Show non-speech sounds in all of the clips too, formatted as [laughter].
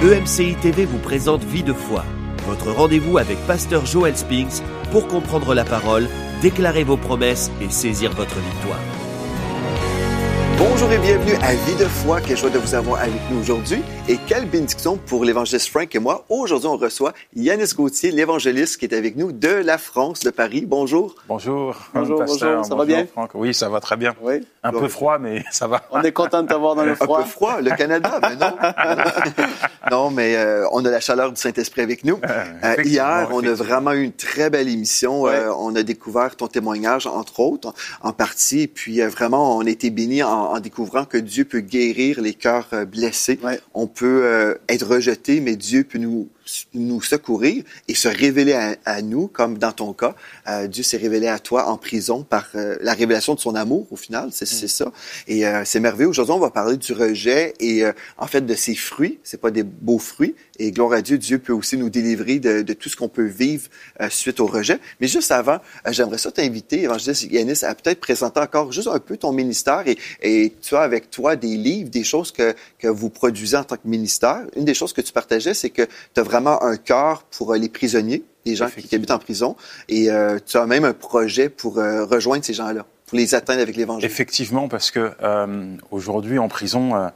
EMCI TV vous présente Vie de foi, votre rendez-vous avec Pasteur Joel Spinks pour comprendre la parole, déclarer vos promesses et saisir votre victoire. Bonjour et bienvenue à Vie de foi. Quelle joie de vous avoir avec nous aujourd'hui. Et quelle bénédiction pour l'évangéliste Frank et moi. Aujourd'hui, on reçoit Yanis Gauthier, l'évangéliste qui est avec nous de la France, de Paris. Bonjour. Bonjour. Bonjour, bonjour. Ça va bien? Franck. Oui, ça va très bien. Oui. Un peu froid, mais [laughs] ça va. On est content de t'avoir dans le froid. [laughs] Un peu froid, le Canada, mais non. [laughs] non, mais euh, on a la chaleur du Saint-Esprit avec nous. Euh, hier, on a vraiment eu une très belle émission. Euh, on a découvert ton témoignage, entre autres, en partie. Puis vraiment, on a été bénis en, en découvrant que Dieu peut guérir les cœurs euh, blessés. On peut euh, être rejeté, mais Dieu peut nous nous secourir et se révéler à, nous, comme dans ton cas. Euh, Dieu s'est révélé à toi en prison par euh, la révélation de son amour, au final, c'est mm. ça. Et euh, c'est merveilleux. Aujourd'hui, on va parler du rejet et en fait de ses fruits. C'est pas des beaux fruits. Et gloire à Dieu, Dieu peut aussi nous délivrer de, de tout ce qu'on peut vivre suite au rejet. Mais juste avant, j'aimerais ça t'inviter, évangéliste Yanis, à peut-être présenter encore juste un peu ton ministère et, et tu as avec toi des livres, des choses que, que vous produisez en tant que ministère. Une des choses que tu partageais, c'est que tu as vraiment un cœur pour euh, les prisonniers, les gens qui, habitent en prison, et euh, tu as même un projet pour euh, rejoindre ces gens-là, pour les atteindre avec l'Évangile. Effectivement, parce que aujourd'hui en prison,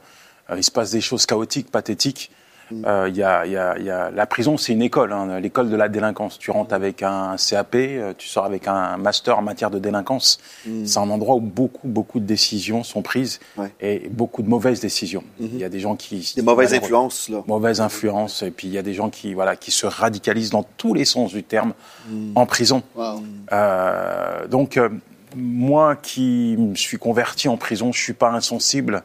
il se passe des choses chaotiques, pathétiques. Mm. Euh, y a, y a, y a, la prison, c'est une école, hein, l'école de la délinquance. Tu rentres avec un CAP, euh, tu sors avec un master en matière de délinquance. Mm. C'est un endroit où beaucoup, beaucoup de décisions sont prises et beaucoup de mauvaises décisions. Mm-hmm. Il y a des gens qui... Des mauvaises influences, là. Mauvaises influences. Et puis il y a des gens qui, voilà, qui se radicalisent dans tous les sens du terme mm. en prison. Euh, donc, moi qui me suis converti en prison, je suis pas insensible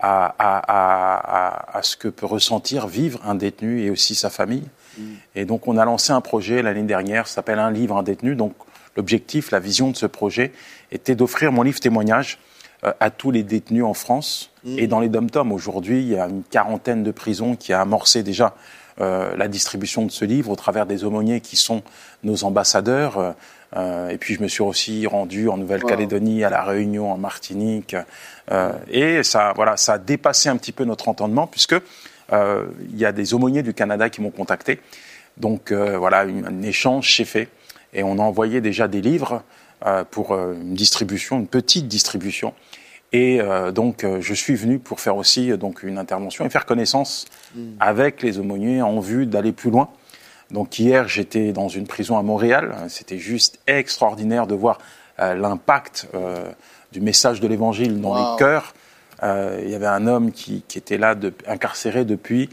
à, à, à, ce que peut ressentir, vivre un détenu et aussi sa famille. Mm. Et donc on a lancé un projet l'année dernière, ça s'appelle Un livre, un détenu. Donc l'objectif, la vision de ce projet était d'offrir mon livre témoignage euh, à tous les détenus en France mm. et dans les dom-toms. Aujourd'hui, il y a une quarantaine de prisons qui a amorcé déjà euh, la distribution de ce livre au travers des aumôniers qui sont nos ambassadeurs. Euh, et puis je me suis aussi rendu en Nouvelle-Calédonie, à la Réunion, en Martinique, euh, et ça, voilà, ça a dépassé un petit peu notre entendement puisque euh, il y a des aumôniers du Canada qui m'ont contacté. Donc voilà, un échange s'est fait et on a envoyé déjà des livres pour une distribution, une petite distribution. Et donc, je suis venu pour faire aussi donc une intervention et faire connaissance hmm. avec les aumôniers en vue d'aller plus loin donc hier, j'étais dans une prison à Montréal. C'était juste extraordinaire de voir euh, l'impact euh, du message de l'Évangile dans les cœurs. Euh, il y avait un homme qui, était là, incarcéré depuis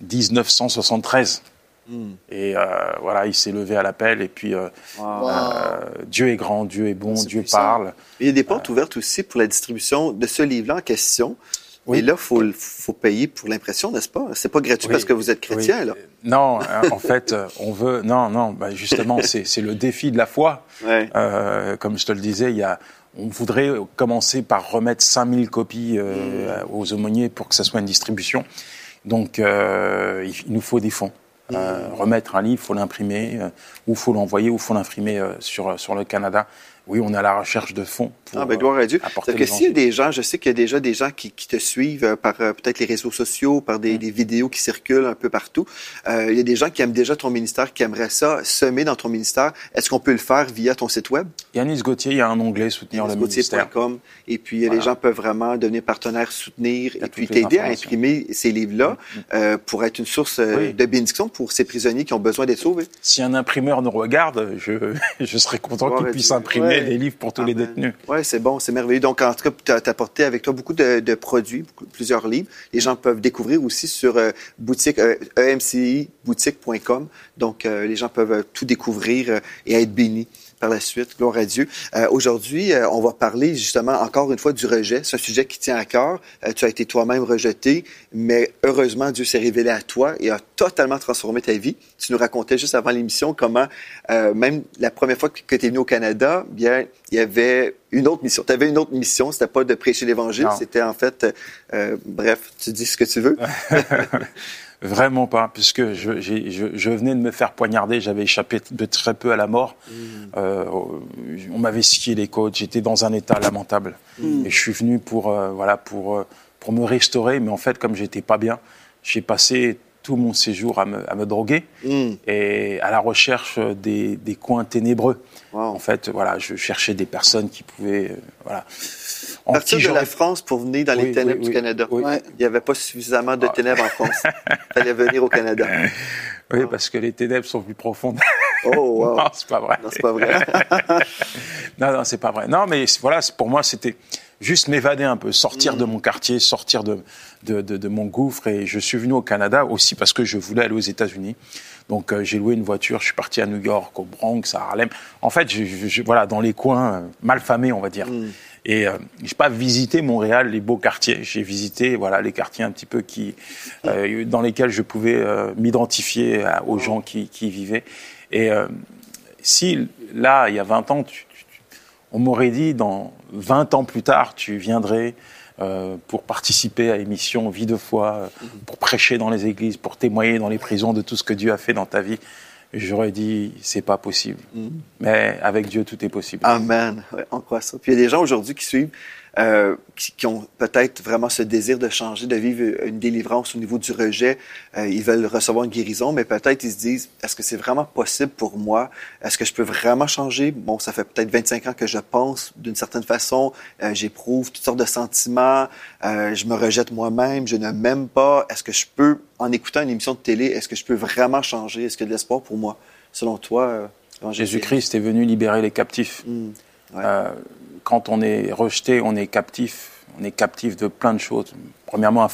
1973. Hmm. Et voilà, il s'est levé à l'appel. Et puis, Dieu est grand, Dieu est bon, Dieu parle. il y a des portes ouvertes aussi pour la distribution de ce livre-là en question. Oui. Et là, il faut, faut, payer pour l'impression, n'est-ce pas? C'est pas gratuit parce que vous êtes chrétien, là. Non, hein, en fait, on veut... Non, non, bah justement, c'est le défi de la foi. Euh, comme je te le disais, il y a... On voudrait commencer par remettre 5000 copies euh, mmh. aux aumôniers pour que ça soit une distribution. Donc, euh, il nous faut des fonds. Mmh. Euh, remettre un livre, faut l'imprimer, euh, ou faut l'envoyer, ou faut l'imprimer euh, sur sur le Canada oui, on est à la recherche de fonds. Pour, ah, ben, gloire à Dieu. Parce que s'il y a des gens, je sais qu'il y a déjà des gens qui, qui te suivent euh, par euh, peut-être les réseaux sociaux, par des, mm. des, vidéos qui circulent un peu partout. Euh, il y a des gens qui aiment déjà ton ministère, qui aimeraient ça semer dans ton ministère. Est-ce qu'on peut le faire via ton site web? Yanis Gauthier, il y a un onglet soutenir le ministère. Et puis, les gens peuvent vraiment devenir partenaires, soutenir, et puis t'aider à imprimer ces livres-là mm, mm. euh, pour être une source euh, de bénédiction pour ces prisonniers qui ont besoin d'être sauvés. Si un imprimeur nous regarde, je, [laughs] je serais content qu'il puisse imprimer des livres pour tous les détenus. Oui, c'est bon, c'est merveilleux. Donc, en tout cas, tu as, apporté avec toi beaucoup de, produits, plusieurs livres. Les gens peuvent découvrir aussi sur euh, boutique, euh, emciboutique.com. Donc, euh, les gens peuvent tout découvrir et être bénis par la suite. Gloire à Dieu. Euh, Aujourd'hui, euh, on va parler justement encore une fois du rejet. C'est un sujet qui tient à cœur. Euh, tu as été toi-même rejeté, mais heureusement, Dieu s'est révélé à toi et a totalement transformé ta vie. Tu nous racontais juste avant l'émission comment, euh, même la première fois que tu es venu au Canada, bien, il y avait une autre mission. Tu avais une autre mission, c'était pas de prêcher l'Évangile, c'était en fait, bref, tu dis ce que tu veux. [laughs] Vraiment pas, puisque je, je, je, venais de me faire poignarder, j'avais échappé de très peu à la mort. Mm. Euh, on m'avait scié les côtes, j'étais dans un état lamentable. Mm. Et je suis venu pour, euh, voilà, pour, euh, pour me restaurer, mais en fait, comme j'étais pas bien, j'ai passé tout mon séjour à me, à me droguer hmm. et à la recherche des, des coins ténébreux. En fait, voilà, je cherchais des personnes qui pouvaient, euh, voilà. Partir de la France pour venir dans les ténèbres du Canada. Il n'y avait pas suffisamment de ah. ténèbres en France. Il [laughs] fallait venir au Canada. Oui, parce que les ténèbres sont plus profondes. Oh, wow. [laughs] non, c'est pas vrai. Non, c'est pas vrai. [laughs] non, non, c'est pas vrai. Non, mais voilà, pour moi, c'était juste m'évader un peu, sortir de mm. mon quartier, sortir de, de, de, de, mon gouffre. Et je suis venu au Canada aussi parce que je voulais aller aux États-Unis. Donc euh, j'ai loué une voiture, je suis parti à New York, au Bronx, à Harlem. En fait, je, je, voilà, dans les coins euh, mal famés, on va dire. Mm. Et euh, j'ai pas visité Montréal, les beaux quartiers. J'ai visité voilà les quartiers un petit peu qui euh, dans lesquels je pouvais euh, m'identifier aux gens qui, qui vivaient. Et si là, il y a 20 ans, tu, on m'aurait dit dans 20 ans plus tard, tu viendrais euh, pour participer à l'émission Vie de foi, euh, pour prêcher dans les églises, pour témoigner dans les prisons de tout ce que Dieu a fait dans ta vie. J'aurais dit, c'est pas possible. Mm. Mais avec Dieu, tout est possible. Amen. on croit ça. Puis il y a des gens aujourd'hui qui suivent euh, qui, ont peut-être vraiment ce désir de changer, de vivre une délivrance au niveau du rejet. Euh, ils veulent recevoir une guérison, mais peut-être ils se disent, est-ce que c'est vraiment possible pour moi? Est-ce que je peux vraiment changer? Bon, ça fait peut-être 25 ans que je pense d'une certaine façon, euh, j'éprouve toutes sortes de sentiments, je me rejette moi-même, je ne m'aime pas. Est-ce que je peux, en écoutant une émission de télé, est-ce que je peux vraiment changer? Est-ce qu'il y a de l'espoir pour moi? Selon toi, Jésus-Christ est venu libérer les captifs. Mmh. Euh, quand on est rejeté, on est captif. On est captif de plein de choses. Premièrement,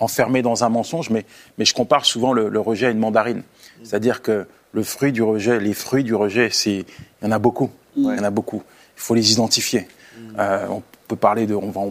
enfermé dans un mensonge, mais, mais je compare souvent le, rejet à une mandarine. C'est-à-dire que le fruit du rejet, les fruits du rejet, il y en a beaucoup. Il y en a beaucoup. Il faut les identifier. Euh, on peut parler de, on va,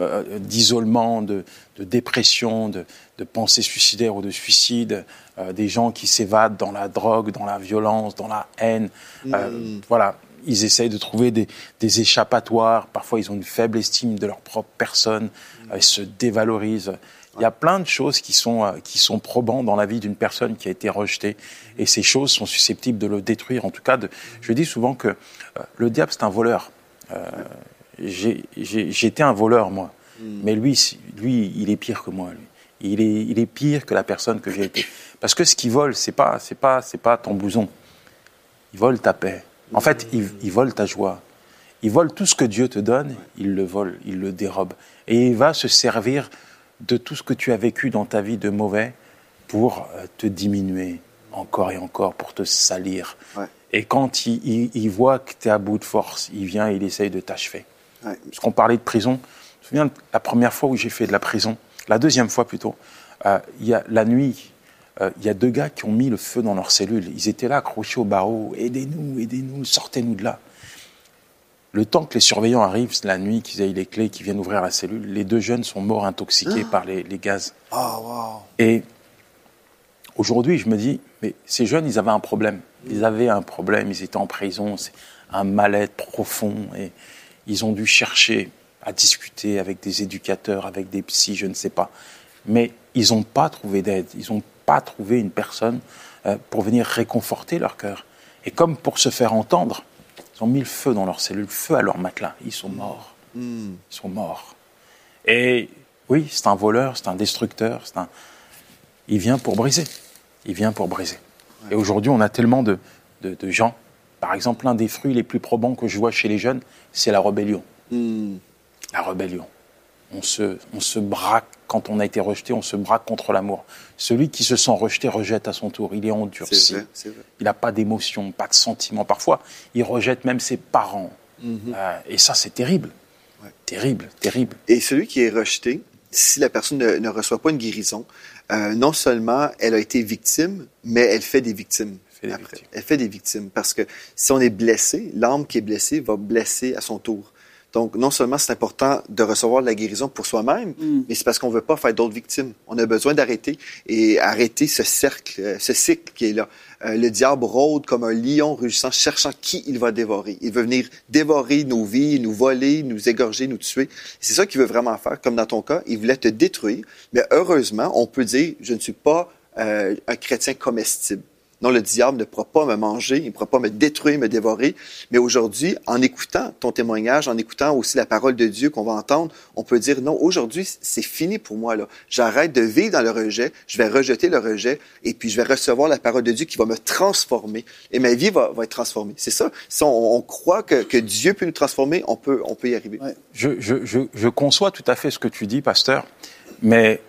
euh, d'isolement, de, de, dépression, de, de pensées suicidaires ou de suicide, des gens qui s'évadent dans la drogue, dans la violence, dans la haine. Mm. Voilà, ils essayent de trouver des, des, échappatoires. Parfois, ils ont une faible estime de leur propre personne. Ils se dévalorisent. Il y a plein de choses qui sont, euh, qui sont probantes dans la vie d'une personne qui a été rejetée. Et ces choses sont susceptibles de le détruire. En tout cas, de, je dis souvent que euh, le diable, c'est un voleur. Euh, J'étais un voleur, moi. Hmm. Mais lui, lui, il est pire que moi. Lui. Il, est, il est pire que la personne que j'ai été. Parce que ce qu'il vole, c'est pas, c'est pas, c'est pas ton blouson. Il vole ta paix. En fait, il, vole ta joie. Il vole tout ce que Dieu te donne, il le vole, il le dérobe. Et il va se servir de tout ce que tu as vécu dans ta vie de mauvais pour euh, te diminuer encore et encore, pour te salir. Et quand il, voit que tu es à bout de force, il vient et il essaye de t'achever. Parce qu'on parlait de prison. Je me souviens de la première fois où j'ai fait de la prison, la deuxième fois plutôt, euh, il y a la nuit, il euh, y a deux gars qui ont mis le feu dans leur cellule. Ils étaient là, accrochés au barreau. Aidez-nous, aidez-nous, sortez-nous de là. Le temps que les surveillants arrivent, la nuit, qu'ils aient les clés, qu'ils viennent ouvrir la cellule, les deux jeunes sont morts intoxiqués ah. par les, gaz. Oh, Et aujourd'hui, je me dis, mais ces jeunes, ils avaient un problème. Ils avaient un problème, ils étaient en prison, c'est un mal-être profond. Et ils ont dû chercher à discuter avec des éducateurs, avec des psys, je ne sais pas. Mais ils n'ont pas trouvé d'aide. Ils n'ont pas trouvé une personne euh, pour venir réconforter leur cœur. Et comme pour se faire entendre, ils ont mis le feu dans leur cellule, le feu à leur matelas. Ils sont morts. Hmm. Ils sont morts. Et oui, c'est un voleur, c'est un destructeur, c'est un... il vient pour briser. Il vient pour briser. Et aujourd'hui, on a tellement de, de, gens. Par exemple, l'un des fruits les plus probants que je vois chez les jeunes, c'est la rébellion. Hmm. La rébellion on se, on se braque, quand on a été rejeté, on se braque contre l'amour. Celui qui se sent rejeté rejette à son tour. Il est endurci. Vrai, Il n'a pas d'émotion, pas de sentiment. Parfois, il rejette même ses parents. Mhm. Euh, et ça, c'est terrible. Terrible, terrible. Et celui qui est rejeté, si la personne ne, reçoit pas une guérison, euh, non seulement elle a été victime, mais elle fait des victimes. Elle fait des, victimes. Elle fait des victimes. Parce que si on est blessé, l'âme qui est blessée va blesser à son tour. Donc, non seulement c'est important de recevoir de la guérison pour soi-même, mm. mais c'est parce qu'on ne veut pas faire d'autres victimes. On a besoin d'arrêter et arrêter ce cercle, euh, ce cycle qui est là. Euh, le diable rôde comme un lion rugissant, cherchant qui il va dévorer. Il veut venir dévorer nos vies, nous voler, nous égorger, nous tuer. C'est ça qu'il veut vraiment faire. Comme dans ton cas, il voulait te détruire. Mais heureusement, on peut dire, je ne suis pas euh, un chrétien comestible. Non, le diable ne pourra pas me manger, il ne pourra pas me détruire, me dévorer. Mais aujourd'hui, en écoutant ton témoignage, en écoutant aussi la parole de Dieu qu'on va entendre, on peut dire non, aujourd'hui, c'est fini pour moi. J'arrête de vivre dans le rejet, je vais rejeter le rejet et puis je vais recevoir la parole de Dieu qui va me transformer et ma vie va, être transformée. C'est ça? Si on, croit que, Dieu peut nous transformer, on peut, on peut y arriver. Je, je conçois tout à fait ce que tu dis, pasteur, mais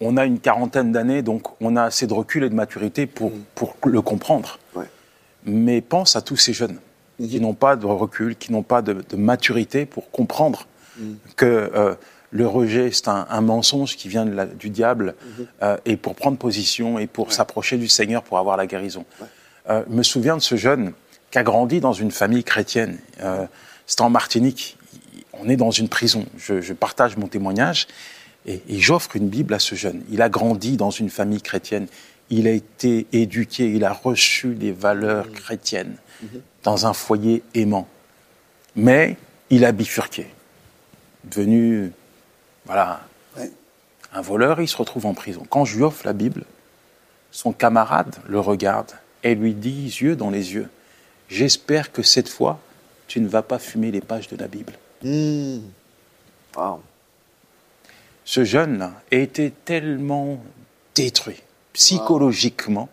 on a une quarantaine d'années, donc on a assez de recul et de maturité pour, mm. pour le comprendre. Mais pense à tous ces jeunes mm-hmm. qui n'ont pas de recul, qui n'ont pas de, maturité pour comprendre mm. que euh, le rejet, c'est un, mensonge qui vient du diable, mm-hmm. euh, et pour prendre position et pour s'approcher du Seigneur pour avoir la guérison. Euh, je me souviens de ce jeune qui a grandi dans une famille chrétienne. C'était en Martinique. On est dans une prison. Je, je partage mon témoignage. Et, j'offre une Bible à ce jeune. Il a grandi dans une famille chrétienne. Il a été éduqué, il a reçu des valeurs chrétiennes dans un foyer aimant. Mais il a bifurqué. Devenu, voilà, un voleur, il se retrouve en prison. Quand je lui offre la Bible, son camarade le regarde et lui dit, yeux dans les yeux, j'espère que cette fois, tu ne vas pas fumer les pages de la Bible. Mmh ce jeune été tellement détruit psychologiquement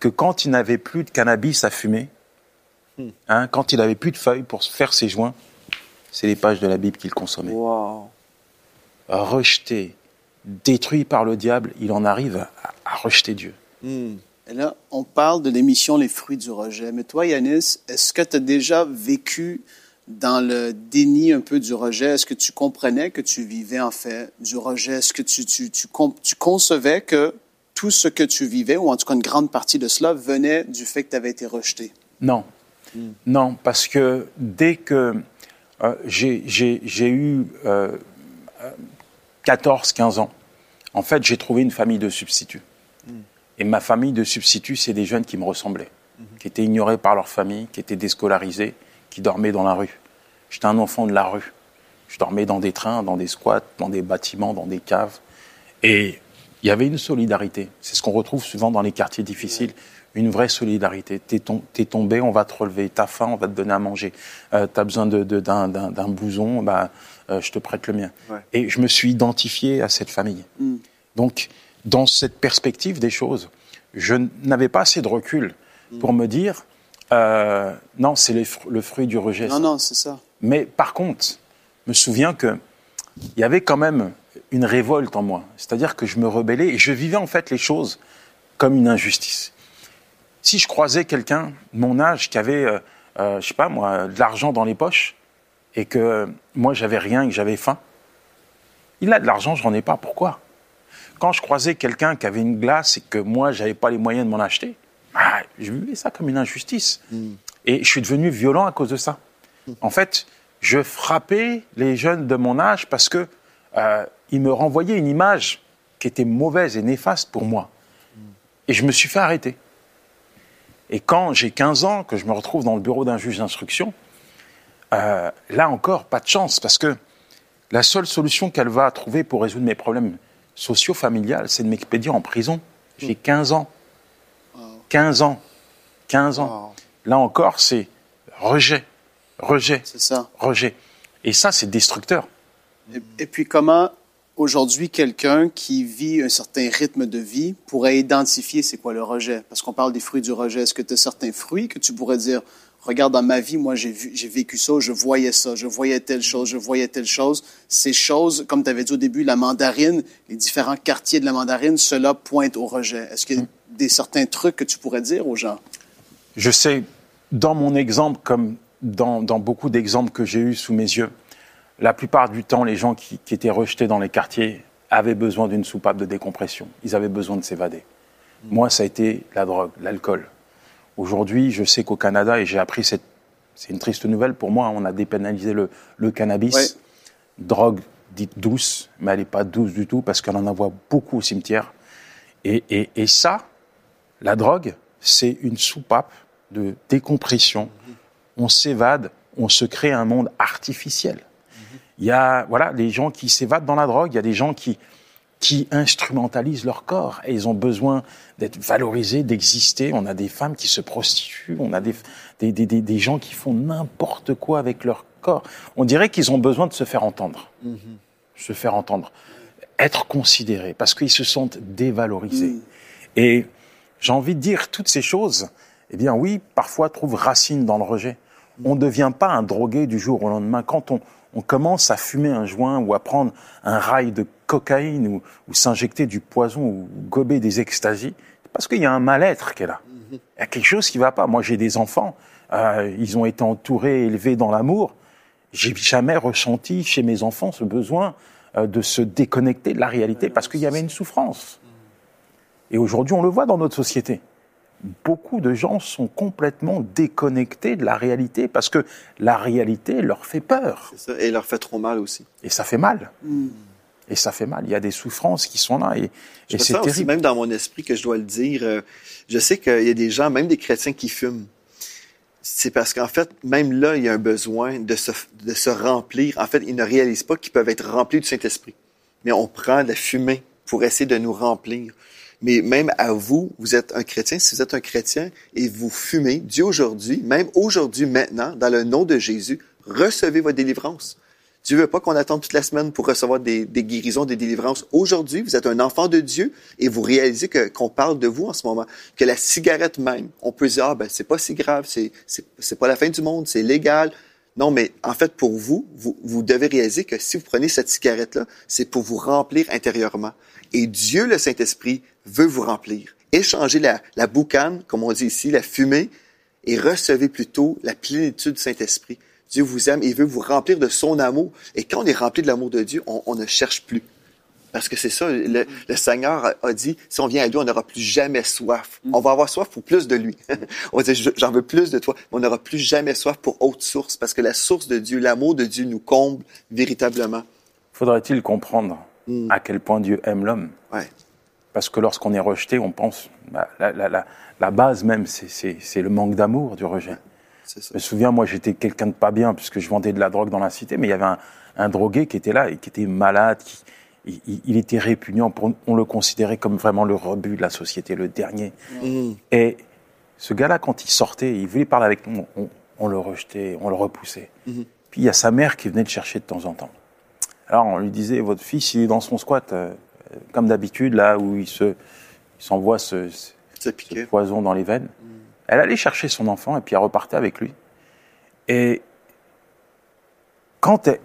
que quand il n'avait plus de cannabis à fumer, hmm. hein, quand il n'avait plus de feuilles pour faire ses joints, c'est les pages de la Bible qu'il consommait. Rejeté, détruit par le diable, il en arrive à, rejeter Dieu. Hmm. Et là, on parle de l'émission Les fruits du rejet. Mais toi, Yanis, est-ce que tu as déjà vécu dans le déni un peu du rejet, est-ce que tu comprenais que tu vivais en fait du rejet? Est-ce que tu, tu, tu, tu, concevais que tout ce que tu vivais, ou en tout cas une grande partie de cela, venait du fait que tu avais été rejeté? Non. Hmm. Non, parce que dès que euh, j'ai eu euh, 14, 15 ans, en fait, j'ai trouvé une famille de substituts. Hmm. Et ma famille de substituts, c'est des jeunes qui me ressemblaient, hmm. qui étaient ignorés par leur famille, qui étaient déscolarisés, qui dormaient dans la rue. J'étais un enfant de la rue. Je dormais dans des trains, dans des squats, dans des bâtiments, dans des caves. Et il y avait une solidarité. C'est ce qu'on retrouve souvent dans les quartiers difficiles. Une vraie solidarité. T'es es tombé, on va te relever. T'as faim, on va te donner à manger. Euh, T'as besoin d'un de, blouson, bah, euh, je te prête le mien. Et je me suis identifié à cette famille. Mm. Donc, dans cette perspective des choses, je n'avais pas assez de recul pour me dire, euh, non, c'est le fruit du rejet. Non, non, c'est ça. Mais par contre, je me souviens qu'il y avait quand même une révolte en moi. C'est-à-dire que je me rebellais et je vivais en fait les choses comme une injustice. Si je croisais quelqu'un de mon âge qui avait, euh, euh, je sais pas moi, de l'argent dans les poches et que moi j'avais rien et que j'avais faim, il a de l'argent, je n'en ai pas. Pourquoi? Quand je croisais quelqu'un qui avait une glace et que moi j'avais pas les moyens de m'en acheter, je vivais ça comme une injustice. Hmm. Et je suis devenu violent à cause de ça. En fait, je frappais les jeunes de mon âge parce que euh, ils me renvoyaient une image qui était mauvaise et néfaste pour moi. Et je me suis fait arrêter. Et quand j'ai 15 ans, que je me retrouve dans le bureau d'un juge d'instruction, euh, là encore, pas de chance, parce que la seule solution qu'elle va trouver pour résoudre mes problèmes socio-familiales, c'est de m'expédier en prison. J'ai 15 ans. 15 ans. 15 ans. Là encore, c'est rejet. Rejet. C'est ça. Rejet. Et ça, c'est destructeur. Et, puis, comment aujourd'hui quelqu'un qui vit un certain rythme de vie pourrait identifier c'est quoi le rejet? Parce qu'on parle des fruits du rejet. Est-ce que tu as certains fruits que tu pourrais dire, regarde, dans ma vie, moi, j'ai j'ai vécu ça, je voyais ça, je voyais telle chose, je voyais telle chose. Ces choses, comme tu avais dit au début, la mandarine, les différents quartiers de la mandarine, cela pointe au rejet. Est-ce qu'il y a des certains trucs que tu pourrais dire aux gens? Je sais, dans mon exemple, comme dans, beaucoup d'exemples que j'ai eus sous mes yeux, la plupart du temps, les gens qui, étaient rejetés dans les quartiers avaient besoin d'une soupape de décompression. Ils avaient besoin de s'évader. Mm. Moi, ça a été la drogue, l'alcool. Aujourd'hui, je sais qu'au Canada, et j'ai appris cette, c'est une triste nouvelle pour moi, on a dépénalisé le, le cannabis. Drogue dite douce, mais elle n'est pas douce du tout parce qu'on en voit beaucoup au cimetière. Et, et, et ça, la drogue, c'est une soupape de décompression on s'évade, on se crée un monde artificiel. Il y a voilà, des gens qui s'évadent dans la drogue, il y a des gens qui, qui instrumentalisent leur corps et ils ont besoin d'être valorisés, d'exister. On a des femmes qui se prostituent, on a des, des, des, des gens qui font n'importe quoi avec leur corps. On dirait qu'ils ont besoin de se faire entendre. Se faire entendre. Être considérés parce qu'ils se sentent dévalorisés. Mm. Et j'ai envie de dire toutes ces choses, eh bien oui, parfois trouvent racine dans le rejet. On ne devient pas un drogué du jour au lendemain. Quand on, on commence à fumer un joint ou à prendre un rail de cocaïne ou, ou s'injecter du poison ou gober des extasies, parce qu'il y a un mal-être qui est là. Il y a quelque chose qui ne va pas. Moi, j'ai des enfants, euh, ils ont été entourés, élevés dans l'amour. J'ai jamais ressenti chez mes enfants ce besoin euh, de se déconnecter de la réalité parce qu'il y avait une souffrance. Et aujourd'hui, on le voit dans notre société beaucoup de gens sont complètement déconnectés de la réalité parce que la réalité leur fait peur. Ça, et leur fait trop mal aussi. Et ça fait mal. Hmm. Et ça fait mal. Il y a des souffrances qui sont là et, et c'est terrible. Aussi, même dans mon esprit que je dois le dire, euh, je sais qu'il y a des gens, même des chrétiens qui fument. C'est parce qu'en fait, même là, il y a un besoin de se, de se remplir. En fait, ils ne réalisent pas qu'ils peuvent être remplis du Saint-Esprit. Mais on prend la fumée pour essayer de nous remplir mais même à vous, vous êtes un chrétien, si vous êtes un chrétien et vous fumez, Dieu aujourd'hui, même aujourd'hui, maintenant, dans le nom de Jésus, recevez votre délivrance. Dieu veut pas qu'on attende toute la semaine pour recevoir des, guérisons, des délivrances. Aujourd'hui, vous êtes un enfant de Dieu et vous réalisez que qu'on parle de vous en ce moment, que la cigarette même, on peut dire ah ben c'est pas si grave, c'est c'est pas la fin du monde, c'est légal. Non, mais en fait pour vous, vous vous devez réaliser que si vous prenez cette cigarette là, c'est pour vous remplir intérieurement. Et Dieu, le Saint-Esprit, veut vous remplir. Échangez la, la boucane, comme on dit ici, la fumée, et recevez plutôt la plénitude du Saint-Esprit. Dieu vous aime et veut vous remplir de son amour. Et quand on est rempli de l'amour de Dieu, on, ne cherche plus. Parce que c'est ça, le, Seigneur a, dit, si on vient à lui, on n'aura plus jamais soif. Mm. On va avoir soif pour plus de lui. [laughs] on va dire, j'en veux plus de toi, mais on n'aura plus jamais soif pour autre source, parce que la source de Dieu, l'amour de Dieu nous comble véritablement. Faudrait-il comprendre mm. à quel point Dieu aime l'homme? Ouais. Parce que lorsqu'on est rejeté, on pense, bah, la, la, la, la, base même, c'est le manque d'amour du rejet. Je me souviens, moi, j'étais quelqu'un de pas bien, puisque je vendais de la drogue dans la cité, mais il y avait un, un drogué qui était là et qui était malade, qui, il, il, était répugnant. Pour, on le considérait comme vraiment le rebut de la société, le dernier. Mm. Et ce gars-là, quand il sortait, il voulait parler avec nous, on, on le rejetait, on le repoussait. Mm-hmm. Puis il y a sa mère qui venait le chercher de temps en temps. Alors on lui disait, votre fils, il est dans son squat. Comme d'habitude, là où il se, s'envoie ce, ce, poison dans les veines. Mm. Elle allait chercher son enfant et puis elle repartait avec lui. Et quand elle,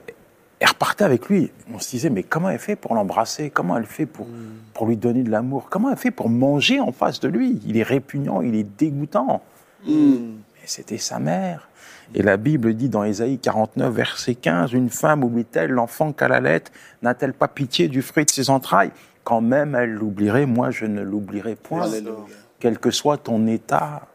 repartait avec lui, on se disait, mais comment elle fait pour l'embrasser? Comment elle fait pour, mm. pour lui donner de l'amour? Comment elle fait pour manger en face de lui? Il est répugnant, il est dégoûtant. Mm. Mais c'était sa mère. Et la Bible dit dans Ésaïe 49, verset 15, Une femme oublie-t-elle l'enfant qu'elle allait N'a-t-elle pas pitié du fruit de ses entrailles? Quand même elle l'oublierait, moi je ne l'oublierai point. Quel que soit ton état,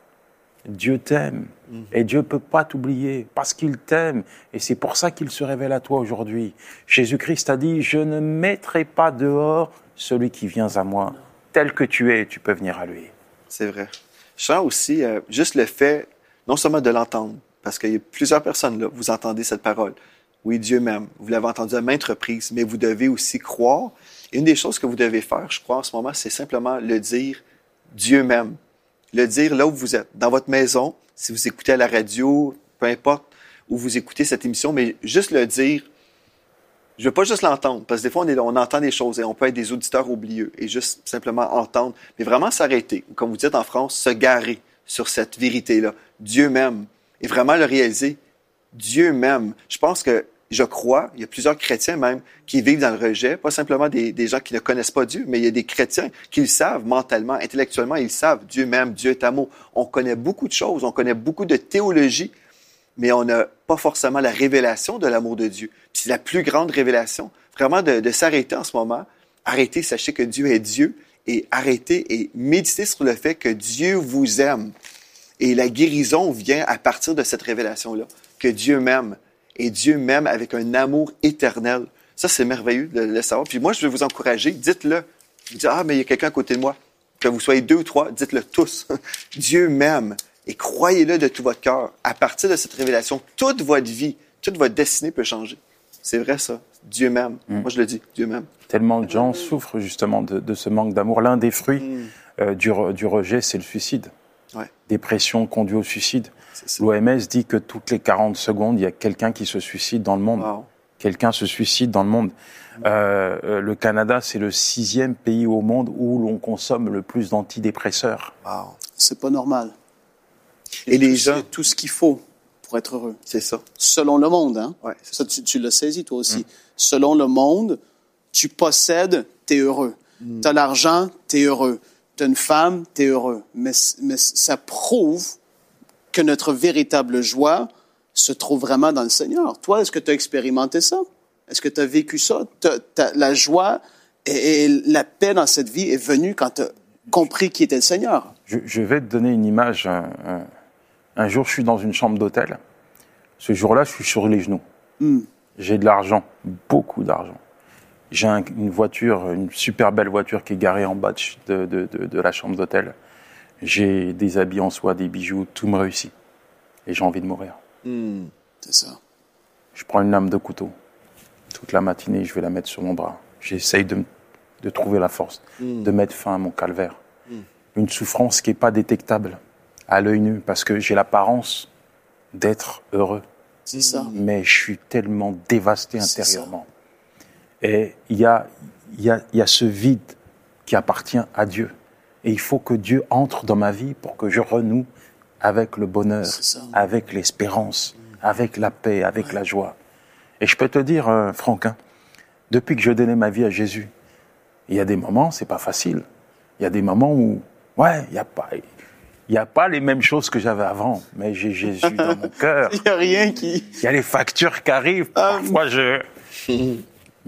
Dieu t'aime. Mhm. Et Dieu peut pas t'oublier parce qu'il t'aime. Et c'est pour ça qu'il se révèle à toi aujourd'hui. Jésus-Christ a dit, je ne mettrai pas dehors celui qui vient à moi. Tel que tu es, tu peux venir à lui. C'est vrai. Je sens aussi euh, juste le fait, non seulement de l'entendre, parce qu'il y a plusieurs personnes là, vous entendez cette parole. Oui, Dieu m'aime. Vous l'avez entendu à maintes reprises, mais vous devez aussi croire. une des choses que vous devez faire, je crois, en ce moment, c'est simplement le dire Dieu m'aime. Le dire là où vous êtes, dans votre maison, si vous écoutez à la radio, peu importe où vous écoutez cette émission, mais juste le dire. Je veux pas juste l'entendre, parce que des fois, on, entend des choses et on peut être des auditeurs oublieux et juste simplement entendre, mais vraiment s'arrêter, comme vous dites en France, se garer sur cette vérité-là. Dieu m'aime et vraiment le réaliser. Dieu m'aime. Je pense que je crois, il y a plusieurs chrétiens même qui vivent dans le rejet, pas simplement des, gens qui ne connaissent pas Dieu, mais il y a des chrétiens qui le savent mentalement, intellectuellement, ils savent, Dieu m'aime, Dieu est amour. On connaît beaucoup de choses, on connaît beaucoup de théologie, mais on n'a pas forcément la révélation de l'amour de Dieu. C'est la plus grande révélation, vraiment de, de s'arrêter en ce moment, arrêter, sachez que Dieu est Dieu, et arrêter et méditer sur le fait que Dieu vous aime. Et la guérison vient à partir de cette révélation-là, que Dieu m'aime. Et Dieu m'aime avec un amour éternel. Ça, c'est merveilleux de le savoir. Puis moi, je vais vous encourager, dites-le. Vous dites, ah, mais il y a quelqu'un à côté de moi. Que vous soyez deux ou trois, dites-le tous. [laughs] Dieu m'aime. Et croyez-le de tout votre cœur. À partir de cette révélation, toute votre vie, toute votre destinée peut changer. C'est vrai, ça. Dieu même. Mm. Moi, je le dis, Dieu même. Tellement de gens souffrent justement de, ce manque d'amour. L'un des fruits mm. euh, du, du, rejet, c'est le suicide. Ouais. Dépression conduit au suicide. L'OMS dit que toutes les 40 secondes, il y a quelqu'un qui se suicide dans le monde. Quelqu'un se suicide dans le monde. Euh, euh, le Canada, c'est le sixième pays au monde où l'on consomme le plus d'antidépresseurs. Wow. C'est pas normal. Et, les gens, tout ce qu'il faut pour être heureux. C'est ça. Selon le monde, hein. Ouais, ça, tu, tu l'as saisi toi aussi. Mm. Selon le monde, tu possèdes, tu es heureux. Mm. Tu as l'argent, tu es heureux. Une femme, tu es heureux. Mais, mais ça prouve que notre véritable joie se trouve vraiment dans le Seigneur. Toi, est-ce que tu as expérimenté ça? Est-ce que tu as vécu ça? la joie et, la paix dans cette vie est venue quand tu as compris qui était le Seigneur. Je, vais te donner une image. Un, jour, je suis dans une chambre d'hôtel. Ce jour-là, je suis sur les genoux. Hmm. J'ai de l'argent, beaucoup d'argent. J'ai une voiture, une super belle voiture qui est garée en bas de, de la chambre d'hôtel. J'ai des habits en soie, des bijoux, tout me réussit. Et j'ai envie de mourir. Hmm. c'est ça. Je prends une lame de couteau. Toute la matinée, je vais la mettre sur mon bras. J'essaye de, de, trouver la force, hmm. de mettre fin à mon calvaire. Hmm. Une souffrance qui n'est pas détectable à l'œil nu, parce que j'ai l'apparence d'être heureux. C'est ça. Mais je suis tellement dévasté intérieurement. Et il y a, y, a, y a ce vide qui appartient à Dieu. Et il faut que Dieu entre dans ma vie pour que je renoue avec le bonheur, avec l'espérance, avec la paix, avec la joie. Et je peux te dire, euh, Franck, depuis que je donnais ma vie à Jésus, il y a des moments, c'est pas facile. Il y a des moments où, ouais, il n'y a pas, il y a pas les mêmes choses que j'avais avant, mais j'ai Jésus dans mon [laughs] cœur. Il n'y a rien qui. Il y a les factures qui arrivent. Ah, Parfois, je.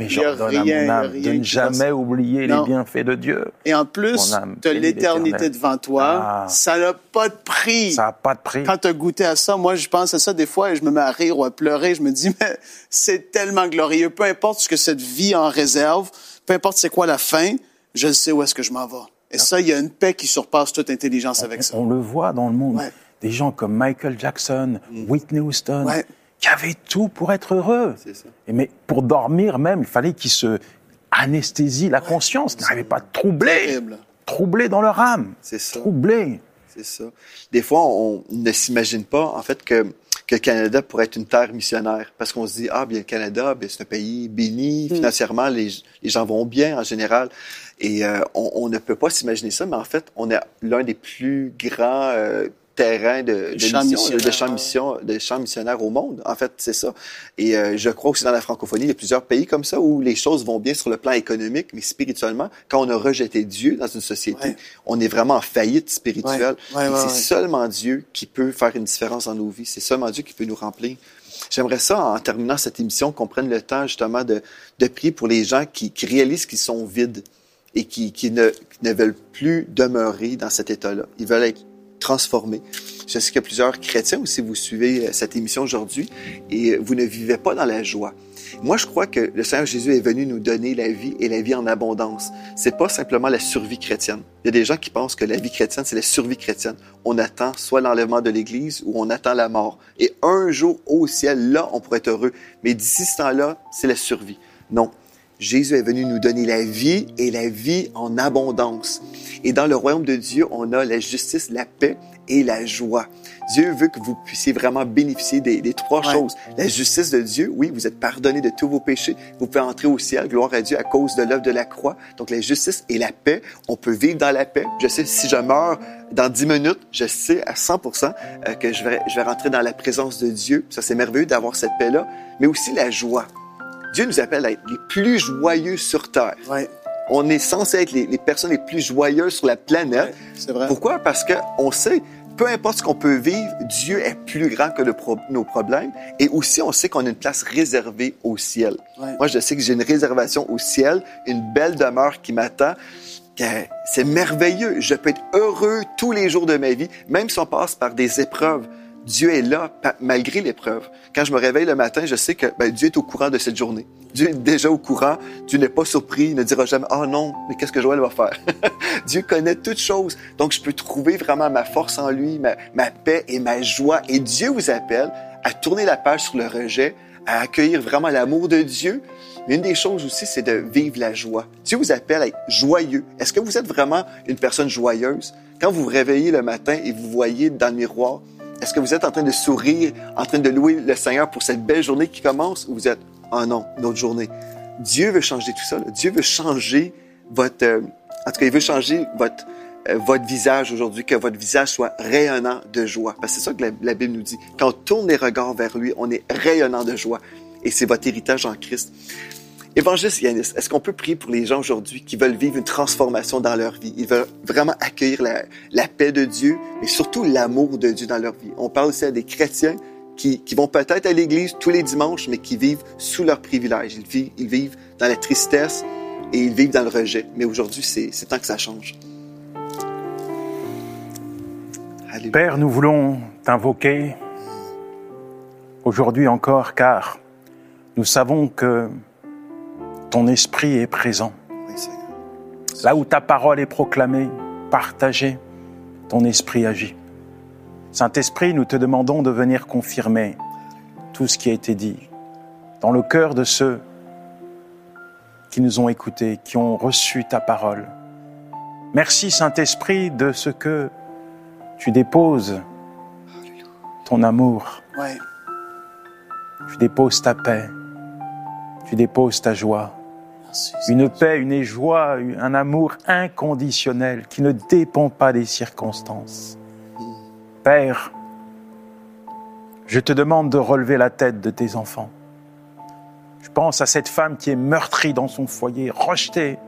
Mais j'ordonne à mon âme de ne jamais oublier les bienfaits de Dieu. Et en plus, tu as l'éternité devant toi. Ah. Ça n'a pas de prix. Ça n'a pas de prix. Quand tu as goûté à ça, moi, je pense à ça des fois et je me mets à rire ou à pleurer. Je me dis, mais c'est tellement glorieux. Peu importe ce que cette vie en réserve, peu importe c'est quoi la fin, je sais où est-ce que je m'en vais. Et ça, il y a une paix qui surpasse toute intelligence avec ça. On le voit dans le monde. Des gens comme Michael Jackson, mm. Whitney Houston, qui avait tout pour être heureux. Ça. Et mais pour dormir même, il fallait qu'ils se anesthésient la conscience, qu'ils n'arrivaient pas à troubler, troubler dans leur âme. C'est ça. Troubler. C'est ça. Des fois, on ne s'imagine pas, en fait, que, que le Canada pourrait être une terre missionnaire. Parce qu'on se dit, ah, bien, le Canada, c'est un pays béni, hmm. financièrement, les, les, gens vont bien en général. Et euh, on, on, ne peut pas s'imaginer ça, mais en fait, on est l'un des plus grands euh, terrain de, de, champs de, de champs missionnaires au monde. En fait, c'est ça. Et euh, je crois aussi dans la francophonie, il y a plusieurs pays comme ça où les choses vont bien sur le plan économique, mais spirituellement, quand on a rejeté Dieu dans une société, on est vraiment en faillite spirituelle. c'est seulement Dieu qui peut faire une différence dans nos vies. C'est seulement Dieu qui peut nous remplir. J'aimerais ça, en terminant cette émission, qu'on prenne le temps justement de, de prier pour les gens qui, qui réalisent qu'ils sont vides et qui, qui, ne, qui ne veulent plus demeurer dans cet état-là. Ils veulent être transformé. Je sais qu'il y a plusieurs chrétiens aussi, vous suivez euh, cette émission aujourd'hui et vous ne vivez pas dans la joie. Moi, je crois que le Seigneur Jésus est venu nous donner la vie et la vie en abondance. C'est pas simplement la survie chrétienne. Il y a des gens qui pensent que la vie chrétienne, c'est la survie chrétienne. On attend soit l'enlèvement de l'Église ou on attend la mort. Et un jour au ciel, là, on pourrait être heureux. Mais d'ici ce temps-là, c'est la survie. Non. Jésus est venu nous donner la vie et la vie en abondance. Et dans le royaume de Dieu, on a la justice, la paix et la joie. Dieu veut que vous puissiez vraiment bénéficier des, des trois choses. La justice de Dieu, oui, vous êtes pardonné de tous vos péchés. Vous pouvez entrer au ciel, gloire à Dieu, à cause de l'œuvre de la croix. Donc la justice et la paix, on peut vivre dans la paix. Je sais, si je meurs dans dix minutes, je sais à 100% euh, que je vais, je vais rentrer dans la présence de Dieu. Ça, c'est merveilleux d'avoir cette paix-là. Mais aussi la joie. Dieu nous appelle à être les plus joyeux sur terre. On est censé être les, personnes les plus joyeuses sur la planète. c'est vrai. Pourquoi? Parce qu'on sait, peu importe ce qu'on peut vivre, Dieu est plus grand que nos problèmes. Et aussi, on sait qu'on a une place réservée au ciel. Moi, je sais que j'ai une réservation au ciel, une belle demeure qui m'attend. C'est merveilleux. Je peux être heureux tous les jours de ma vie, même si on passe par des épreuves. Dieu est là malgré l'épreuve. Quand je me réveille le matin, je sais que ben, Dieu est au courant de cette journée. Dieu est déjà au courant. Dieu n'est pas surpris. Il ne dira jamais, oh non, mais qu'est-ce que Joël va faire? [laughs] Dieu connaît toutes choses. Donc, je peux trouver vraiment ma force en lui, ma, ma paix et ma joie. Et Dieu vous appelle à tourner la page sur le rejet, à accueillir vraiment l'amour de Dieu Mais une des choses aussi, c'est de vivre la joie. Dieu vous appelle à être joyeux. Est-ce que vous êtes vraiment une personne joyeuse? Quand vous vous réveillez le matin et vous voyez dans le miroir, est-ce que vous êtes en train de sourire, en train de louer le Seigneur pour cette belle journée qui commence ou vous êtes, oh non, une autre journée? Dieu veut changer tout ça. Dieu veut changer votre, euh, en tout cas, il veut changer votre, euh, votre visage aujourd'hui, que votre visage soit rayonnant de joie. Parce que c'est ça que la, Bible nous dit. Quand on tourne les regards vers lui, on est rayonnant de joie. Et c'est votre héritage en Christ. Évangéliste Yanis, est-ce qu'on peut prier pour les gens aujourd'hui qui veulent vivre une transformation dans leur vie? Ils veulent vraiment accueillir la, paix de Dieu, mais surtout l'amour de Dieu dans leur vie. On parle aussi à des chrétiens qui, vont peut-être à l'église tous les dimanches, mais qui vivent sous leurs privilèges. Ils vivent, ils vivent dans la tristesse et ils vivent dans le rejet. Mais aujourd'hui, c'est temps que ça change. Père, nous voulons t'invoquer aujourd'hui encore car nous savons que ton esprit est présent. Là où ta parole est proclamée, partagée, ton esprit agit. Saint-Esprit, nous te demandons de venir confirmer tout ce qui a été dit dans le cœur de ceux qui nous ont écoutés, qui ont reçu ta parole. Merci Saint-Esprit de ce que tu déposes ton amour. Tu déposes ta paix. Tu déposes ta joie. Une paix, une joie, un amour inconditionnel qui ne dépend pas des circonstances. Père, je te demande de relever la tête de tes enfants. Je pense à cette femme qui est meurtrie dans son foyer, rejetée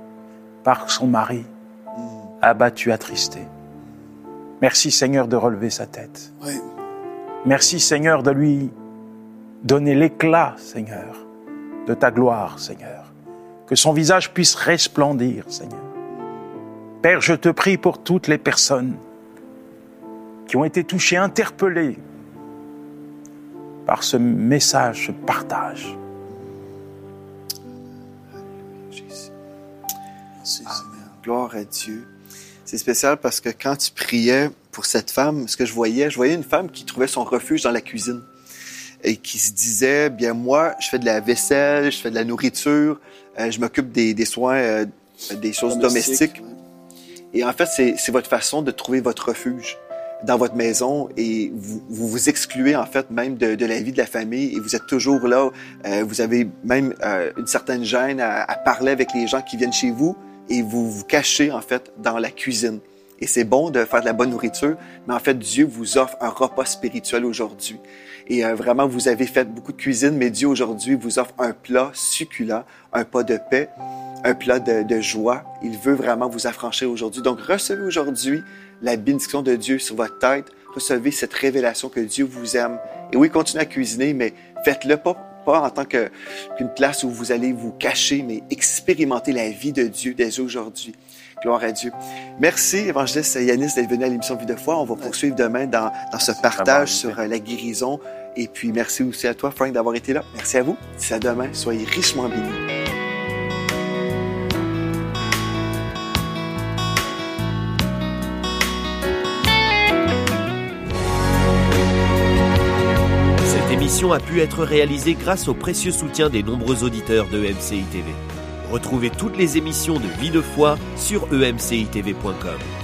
par son mari, abattue, attristée. Merci Seigneur de relever sa tête. Merci Seigneur de lui donner l'éclat, Seigneur, de ta gloire, Seigneur. Que son visage puisse resplendir, Seigneur. Père, je te prie pour toutes les personnes qui ont été touchées, interpellées par ce message, ce partage. Gloire à Dieu. C'est spécial parce que quand tu priais pour cette femme, ce que je voyais, je voyais une femme qui trouvait son refuge dans la cuisine et qui se disait, bien moi, je fais de la vaisselle, je fais de la nourriture, euh, je m'occupe des, des, soins, euh, des choses domestiques. Et en fait, c'est votre façon de trouver votre refuge dans votre maison et vous vous, vous excluez en fait même de, de, la vie de la famille et vous êtes toujours là. Euh, vous avez même euh, une certaine gêne à, à, parler avec les gens qui viennent chez vous et vous vous cachez en fait dans la cuisine. Et c'est bon de faire de la bonne nourriture, mais en fait Dieu vous offre un repas spirituel aujourd'hui. Et euh, vraiment, vous avez fait beaucoup de cuisine, mais Dieu aujourd'hui vous offre un plat succulent, un pas de paix, un plat de, joie. Il veut vraiment vous affranchir aujourd'hui. Donc recevez aujourd'hui la bénédiction de Dieu sur votre tête. Recevez cette révélation que Dieu vous aime. Et oui, continuez à cuisiner, mais faites-le pas pas en tant qu'une place où vous allez vous cacher, mais expérimenter la vie de Dieu dès aujourd'hui. Gloire à Dieu. Merci, évangéliste Yanis, d'être venu à l'émission Vie de foi. On va poursuivre demain dans, dans ce partage sur euh, la guérison. Et puis, merci aussi à toi, Frank, d'avoir été là. Merci à vous. D'ici à demain, soyez richement bénis. a pu être réalisée grâce au précieux soutien des nombreux auditeurs de EMCI TV. Retrouvez toutes les émissions de Vie de foi sur emcitv.com.